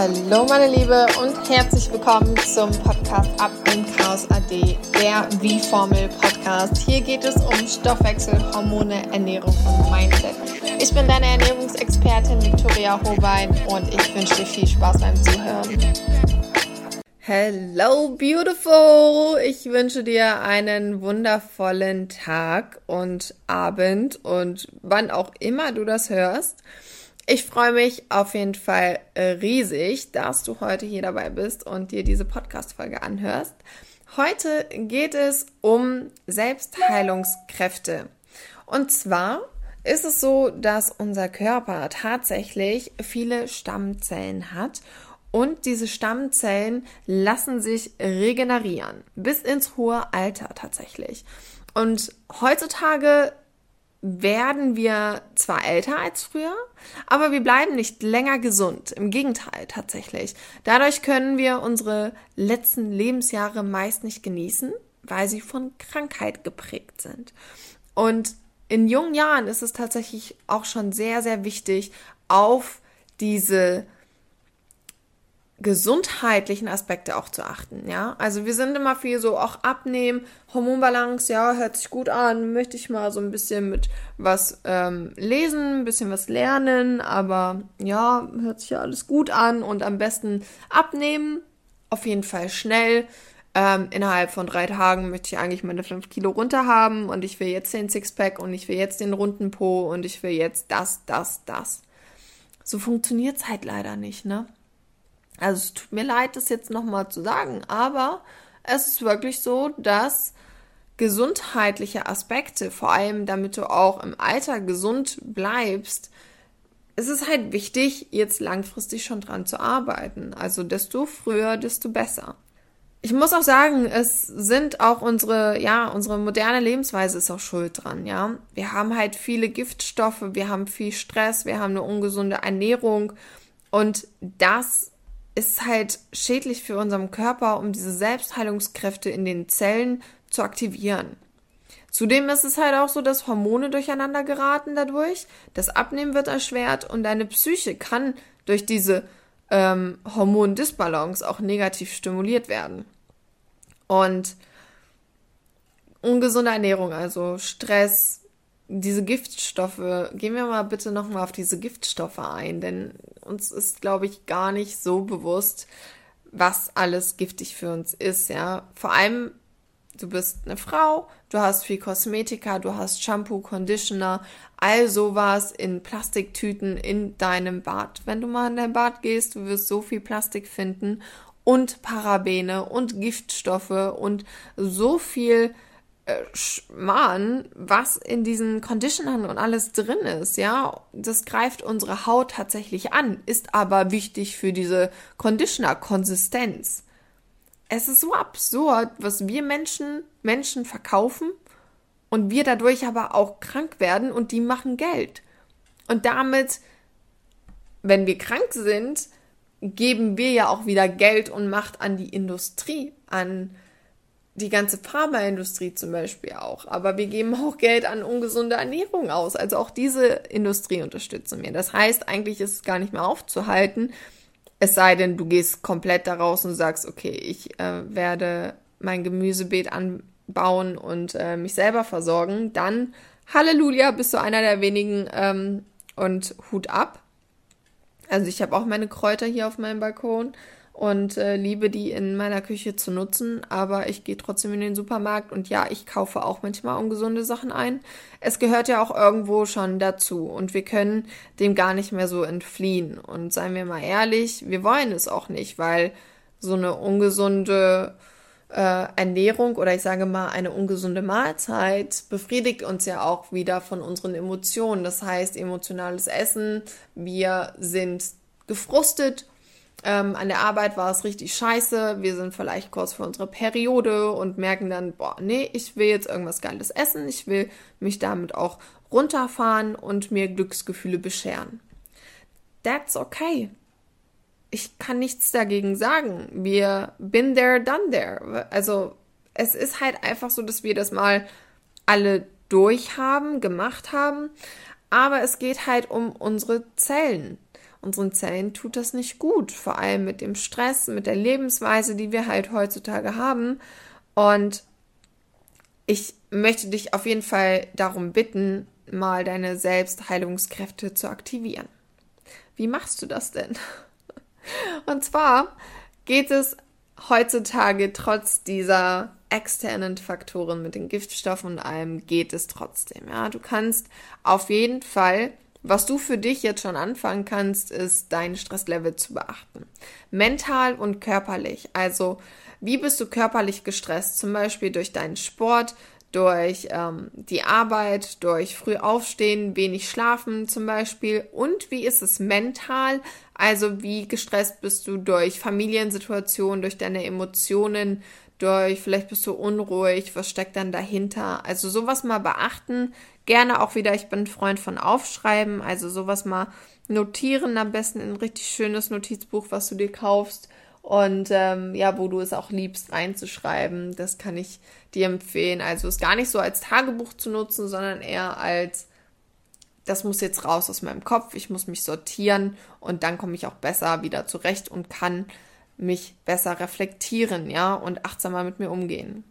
Hallo meine Liebe und herzlich willkommen zum Podcast Ab im Chaos AD, der Wie-Formel Podcast. Hier geht es um Stoffwechsel, Hormone, Ernährung und Mindset. Ich bin deine Ernährungsexpertin Victoria Hobein und ich wünsche dir viel Spaß beim Zuhören. Hello beautiful! Ich wünsche dir einen wundervollen Tag und Abend und wann auch immer du das hörst. Ich freue mich auf jeden Fall äh, riesig, dass du heute hier dabei bist und dir diese Podcast-Folge anhörst. Heute geht es um Selbstheilungskräfte. Und zwar ist es so, dass unser Körper tatsächlich viele Stammzellen hat und diese Stammzellen lassen sich regenerieren bis ins hohe Alter tatsächlich. Und heutzutage werden wir zwar älter als früher, aber wir bleiben nicht länger gesund. Im Gegenteil tatsächlich. Dadurch können wir unsere letzten Lebensjahre meist nicht genießen, weil sie von Krankheit geprägt sind. Und in jungen Jahren ist es tatsächlich auch schon sehr, sehr wichtig, auf diese gesundheitlichen Aspekte auch zu achten, ja. Also wir sind immer viel so auch abnehmen, Hormonbalance, ja, hört sich gut an, möchte ich mal so ein bisschen mit was ähm, lesen, ein bisschen was lernen, aber ja, hört sich ja alles gut an und am besten abnehmen, auf jeden Fall schnell. Ähm, innerhalb von drei Tagen möchte ich eigentlich meine fünf Kilo runter haben und ich will jetzt den Sixpack und ich will jetzt den runden Po und ich will jetzt das, das, das. So funktioniert's halt leider nicht, ne? Also es tut mir leid, das jetzt nochmal zu sagen, aber es ist wirklich so, dass gesundheitliche Aspekte, vor allem damit du auch im Alter gesund bleibst, es ist halt wichtig, jetzt langfristig schon dran zu arbeiten. Also desto früher, desto besser. Ich muss auch sagen, es sind auch unsere, ja, unsere moderne Lebensweise ist auch schuld dran, ja. Wir haben halt viele Giftstoffe, wir haben viel Stress, wir haben eine ungesunde Ernährung und das ist halt schädlich für unseren Körper, um diese Selbstheilungskräfte in den Zellen zu aktivieren. Zudem ist es halt auch so, dass Hormone durcheinander geraten dadurch, das Abnehmen wird erschwert und deine Psyche kann durch diese ähm, Hormondisbalance auch negativ stimuliert werden. Und ungesunde Ernährung, also Stress, diese Giftstoffe, gehen wir mal bitte nochmal auf diese Giftstoffe ein, denn uns ist, glaube ich, gar nicht so bewusst, was alles giftig für uns ist, ja. Vor allem, du bist eine Frau, du hast viel Kosmetika, du hast Shampoo, Conditioner, all sowas in Plastiktüten in deinem Bad. Wenn du mal in dein Bad gehst, du wirst so viel Plastik finden und Parabene und Giftstoffe und so viel Schmarrn, was in diesen Conditionern und alles drin ist, ja, das greift unsere Haut tatsächlich an, ist aber wichtig für diese Conditioner-Konsistenz. Es ist so absurd, was wir Menschen Menschen verkaufen und wir dadurch aber auch krank werden und die machen Geld. Und damit, wenn wir krank sind, geben wir ja auch wieder Geld und Macht an die Industrie, an die ganze Pharmaindustrie zum Beispiel auch. Aber wir geben auch Geld an ungesunde Ernährung aus. Also auch diese Industrie unterstützen wir. Das heißt, eigentlich ist es gar nicht mehr aufzuhalten. Es sei denn, du gehst komplett daraus und sagst, okay, ich äh, werde mein Gemüsebeet anbauen und äh, mich selber versorgen. Dann, Halleluja, bist du einer der wenigen ähm, und Hut ab. Also ich habe auch meine Kräuter hier auf meinem Balkon und äh, liebe die in meiner Küche zu nutzen, aber ich gehe trotzdem in den Supermarkt und ja, ich kaufe auch manchmal ungesunde Sachen ein. Es gehört ja auch irgendwo schon dazu und wir können dem gar nicht mehr so entfliehen. Und seien wir mal ehrlich, wir wollen es auch nicht, weil so eine ungesunde äh, Ernährung oder ich sage mal eine ungesunde Mahlzeit befriedigt uns ja auch wieder von unseren Emotionen. Das heißt, emotionales Essen, wir sind gefrustet ähm, an der Arbeit war es richtig scheiße. Wir sind vielleicht kurz vor unserer Periode und merken dann, boah, nee, ich will jetzt irgendwas Geiles essen. Ich will mich damit auch runterfahren und mir Glücksgefühle bescheren. That's okay. Ich kann nichts dagegen sagen. Wir been there, done there. Also es ist halt einfach so, dass wir das mal alle durchhaben, gemacht haben. Aber es geht halt um unsere Zellen. Unseren Zellen tut das nicht gut. Vor allem mit dem Stress, mit der Lebensweise, die wir halt heutzutage haben. Und ich möchte dich auf jeden Fall darum bitten, mal deine Selbstheilungskräfte zu aktivieren. Wie machst du das denn? Und zwar geht es heutzutage trotz dieser externen Faktoren mit den Giftstoffen und allem geht es trotzdem. Ja, du kannst auf jeden Fall, was du für dich jetzt schon anfangen kannst, ist dein Stresslevel zu beachten. Mental und körperlich. Also, wie bist du körperlich gestresst? Zum Beispiel durch deinen Sport, durch ähm, die Arbeit, durch früh aufstehen, wenig schlafen zum Beispiel. Und wie ist es mental? Also wie gestresst bist du durch Familiensituationen, durch deine Emotionen, durch vielleicht bist du unruhig, was steckt dann dahinter? Also sowas mal beachten. Gerne auch wieder, ich bin Freund von Aufschreiben, also sowas mal notieren, am besten in ein richtig schönes Notizbuch, was du dir kaufst und ähm, ja, wo du es auch liebst, reinzuschreiben. Das kann ich dir empfehlen. Also es gar nicht so als Tagebuch zu nutzen, sondern eher als, das muss jetzt raus aus meinem Kopf, ich muss mich sortieren und dann komme ich auch besser wieder zurecht und kann mich besser reflektieren, ja, und achtsamer mit mir umgehen.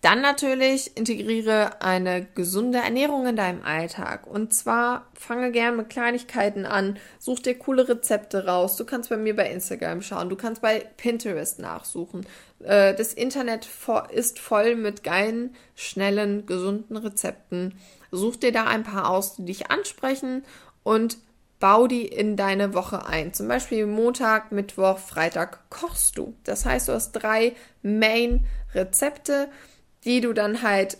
Dann natürlich integriere eine gesunde Ernährung in deinem Alltag. Und zwar fange gern mit Kleinigkeiten an, such dir coole Rezepte raus. Du kannst bei mir bei Instagram schauen, du kannst bei Pinterest nachsuchen. Äh, das Internet ist voll mit geilen, schnellen, gesunden Rezepten. Such dir da ein paar aus, die dich ansprechen und bau die in deine Woche ein. Zum Beispiel Montag, Mittwoch, Freitag kochst du. Das heißt, du hast drei Main-Rezepte die du dann halt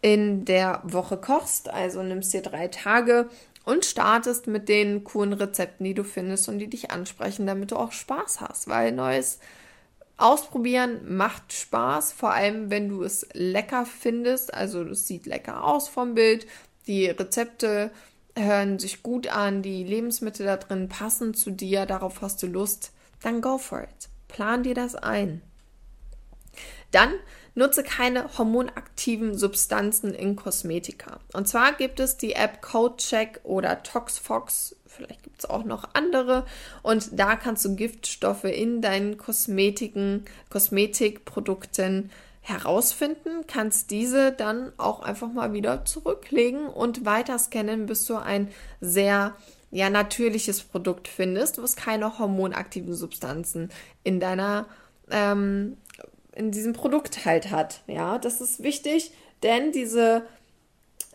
in der Woche kochst. Also nimmst dir drei Tage und startest mit den coolen Rezepten, die du findest und die dich ansprechen, damit du auch Spaß hast. Weil neues Ausprobieren macht Spaß, vor allem wenn du es lecker findest. Also es sieht lecker aus vom Bild. Die Rezepte hören sich gut an, die Lebensmittel da drin passen zu dir, darauf hast du Lust, dann go for it. Plan dir das ein. Dann nutze keine hormonaktiven Substanzen in Kosmetika. Und zwar gibt es die App CodeCheck oder ToxFox, vielleicht gibt es auch noch andere. Und da kannst du Giftstoffe in deinen Kosmetiken, Kosmetikprodukten herausfinden, kannst diese dann auch einfach mal wieder zurücklegen und weiter scannen, bis du ein sehr ja, natürliches Produkt findest, was keine hormonaktiven Substanzen in deiner ähm, in diesem Produkt halt hat. Ja, das ist wichtig, denn diese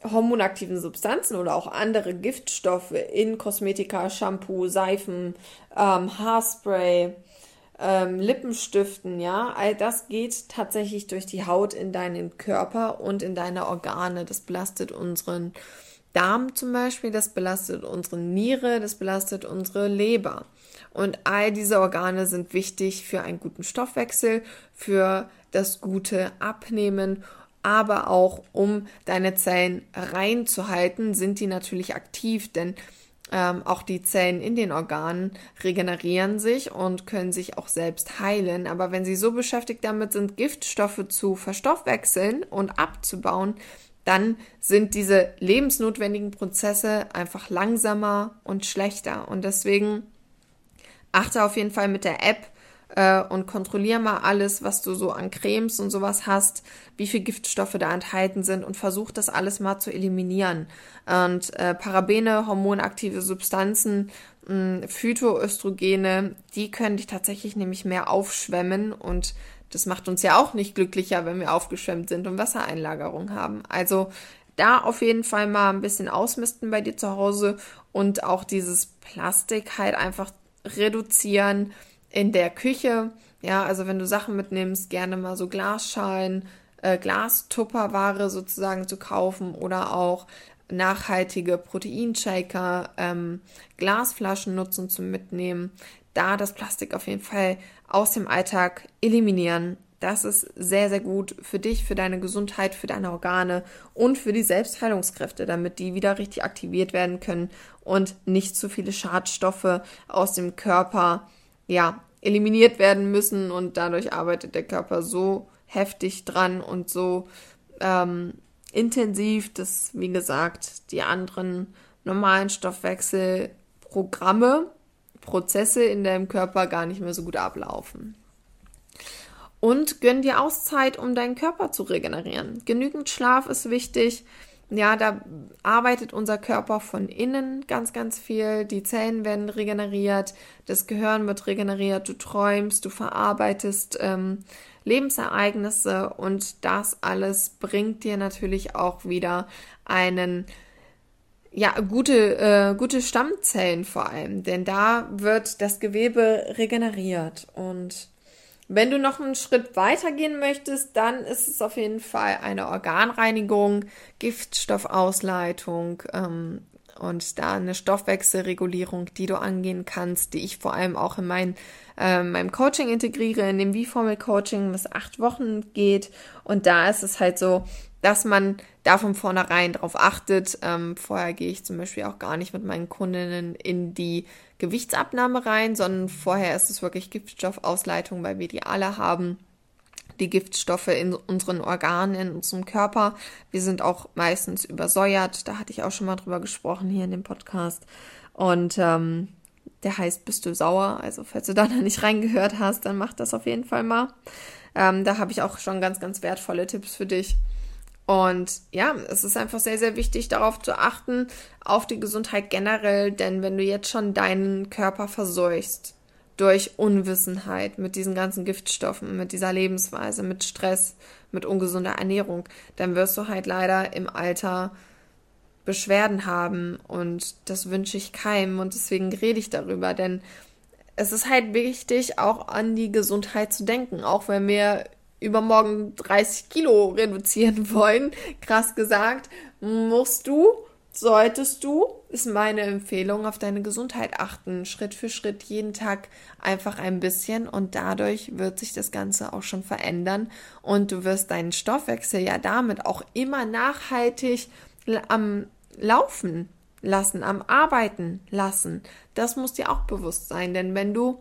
hormonaktiven Substanzen oder auch andere Giftstoffe in Kosmetika, Shampoo, Seifen, ähm, Haarspray, ähm, Lippenstiften, ja, all das geht tatsächlich durch die Haut in deinen Körper und in deine Organe. Das belastet unseren Darm zum Beispiel, das belastet unsere Niere, das belastet unsere Leber. Und all diese Organe sind wichtig für einen guten Stoffwechsel, für das gute Abnehmen, aber auch um deine Zellen reinzuhalten, sind die natürlich aktiv, denn ähm, auch die Zellen in den Organen regenerieren sich und können sich auch selbst heilen. Aber wenn sie so beschäftigt damit sind, Giftstoffe zu verstoffwechseln und abzubauen, dann sind diese lebensnotwendigen Prozesse einfach langsamer und schlechter. Und deswegen achte auf jeden Fall mit der App äh, und kontrolliere mal alles, was du so an Cremes und sowas hast, wie viel Giftstoffe da enthalten sind und versuch das alles mal zu eliminieren. Und äh, Parabene, hormonaktive Substanzen, mh, Phytoöstrogene, die können dich tatsächlich nämlich mehr aufschwemmen und das macht uns ja auch nicht glücklicher, wenn wir aufgeschwemmt sind und Wassereinlagerung haben. Also da auf jeden Fall mal ein bisschen ausmisten bei dir zu Hause und auch dieses Plastik halt einfach reduzieren in der Küche. Ja, also wenn du Sachen mitnimmst, gerne mal so Glasschalen, äh, Glastupperware sozusagen zu kaufen oder auch nachhaltige Proteinshaker, ähm, Glasflaschen nutzen zum Mitnehmen. Da das Plastik auf jeden Fall aus dem Alltag eliminieren. Das ist sehr, sehr gut für dich, für deine Gesundheit, für deine Organe und für die Selbstheilungskräfte, damit die wieder richtig aktiviert werden können und nicht zu viele Schadstoffe aus dem Körper, ja, eliminiert werden müssen und dadurch arbeitet der Körper so heftig dran und so ähm, intensiv, dass, wie gesagt, die anderen normalen Stoffwechsel Programme, Prozesse in deinem Körper gar nicht mehr so gut ablaufen. Und gönn dir Auszeit, um deinen Körper zu regenerieren. Genügend Schlaf ist wichtig. Ja, da arbeitet unser Körper von innen ganz, ganz viel. Die Zellen werden regeneriert, das Gehirn wird regeneriert, du träumst, du verarbeitest ähm, Lebensereignisse und das alles bringt dir natürlich auch wieder einen ja, gute, äh, gute Stammzellen vor allem, denn da wird das Gewebe regeneriert und wenn du noch einen Schritt weiter gehen möchtest, dann ist es auf jeden Fall eine Organreinigung, Giftstoffausleitung ähm, und da eine Stoffwechselregulierung, die du angehen kannst, die ich vor allem auch in mein, äh, meinem Coaching integriere, in dem V-Formel-Coaching, was acht Wochen geht. Und da ist es halt so, dass man da von vornherein darauf achtet. Ähm, vorher gehe ich zum Beispiel auch gar nicht mit meinen Kundinnen in die Gewichtsabnahme rein, sondern vorher ist es wirklich Giftstoffausleitung, weil wir die alle haben. Die Giftstoffe in unseren Organen, in unserem Körper. Wir sind auch meistens übersäuert. Da hatte ich auch schon mal drüber gesprochen hier in dem Podcast. Und ähm, der heißt Bist du sauer? Also falls du da noch nicht reingehört hast, dann mach das auf jeden Fall mal. Ähm, da habe ich auch schon ganz, ganz wertvolle Tipps für dich. Und ja, es ist einfach sehr, sehr wichtig, darauf zu achten, auf die Gesundheit generell, denn wenn du jetzt schon deinen Körper verseuchst durch Unwissenheit mit diesen ganzen Giftstoffen, mit dieser Lebensweise, mit Stress, mit ungesunder Ernährung, dann wirst du halt leider im Alter Beschwerden haben. Und das wünsche ich keinem. Und deswegen rede ich darüber, denn es ist halt wichtig, auch an die Gesundheit zu denken, auch wenn wir übermorgen 30 Kilo reduzieren wollen, krass gesagt, musst du, solltest du, ist meine Empfehlung, auf deine Gesundheit achten. Schritt für Schritt, jeden Tag einfach ein bisschen und dadurch wird sich das Ganze auch schon verändern und du wirst deinen Stoffwechsel ja damit auch immer nachhaltig am Laufen lassen, am Arbeiten lassen. Das muss dir auch bewusst sein, denn wenn du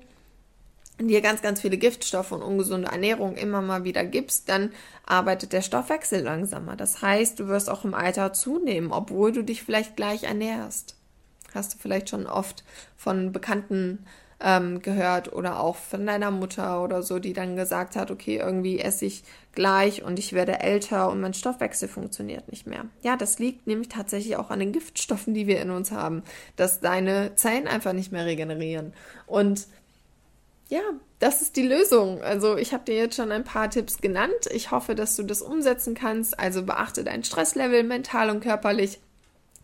dir ganz, ganz viele Giftstoffe und ungesunde Ernährung immer mal wieder gibst, dann arbeitet der Stoffwechsel langsamer. Das heißt, du wirst auch im Alter zunehmen, obwohl du dich vielleicht gleich ernährst. Hast du vielleicht schon oft von Bekannten ähm, gehört oder auch von deiner Mutter oder so, die dann gesagt hat, okay, irgendwie esse ich gleich und ich werde älter und mein Stoffwechsel funktioniert nicht mehr. Ja, das liegt nämlich tatsächlich auch an den Giftstoffen, die wir in uns haben, dass deine Zellen einfach nicht mehr regenerieren. Und ja, das ist die Lösung. Also ich habe dir jetzt schon ein paar Tipps genannt. Ich hoffe, dass du das umsetzen kannst. Also beachte dein Stresslevel mental und körperlich.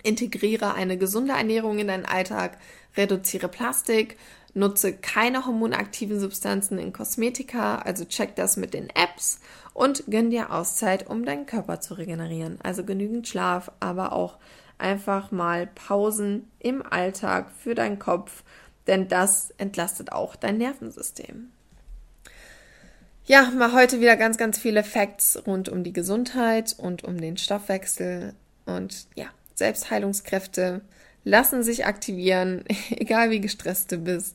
Integriere eine gesunde Ernährung in deinen Alltag. Reduziere Plastik. Nutze keine hormonaktiven Substanzen in Kosmetika. Also check das mit den Apps. Und gönn dir Auszeit, um deinen Körper zu regenerieren. Also genügend Schlaf, aber auch einfach mal Pausen im Alltag für deinen Kopf denn das entlastet auch dein Nervensystem. Ja, mal heute wieder ganz, ganz viele Facts rund um die Gesundheit und um den Stoffwechsel und ja, Selbstheilungskräfte lassen sich aktivieren, egal wie gestresst du bist.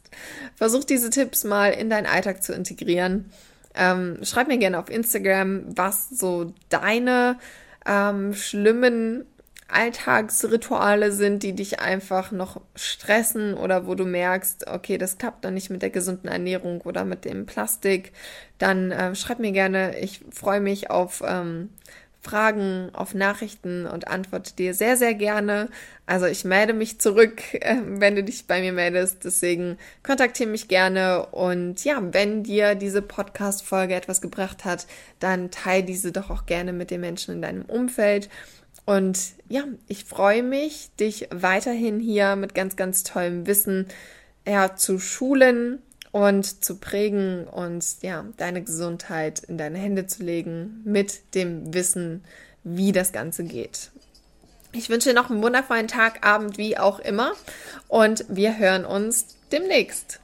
Versuch diese Tipps mal in deinen Alltag zu integrieren. Ähm, schreib mir gerne auf Instagram, was so deine ähm, schlimmen Alltagsrituale sind, die dich einfach noch stressen oder wo du merkst, okay, das klappt dann nicht mit der gesunden Ernährung oder mit dem Plastik, dann äh, schreib mir gerne. Ich freue mich auf ähm, Fragen, auf Nachrichten und antworte dir sehr, sehr gerne. Also ich melde mich zurück, äh, wenn du dich bei mir meldest. Deswegen kontaktiere mich gerne. Und ja, wenn dir diese Podcast-Folge etwas gebracht hat, dann teile diese doch auch gerne mit den Menschen in deinem Umfeld. Und ja, ich freue mich, dich weiterhin hier mit ganz, ganz tollem Wissen ja, zu schulen und zu prägen und ja, deine Gesundheit in deine Hände zu legen mit dem Wissen, wie das Ganze geht. Ich wünsche dir noch einen wundervollen Tag, Abend, wie auch immer. Und wir hören uns demnächst.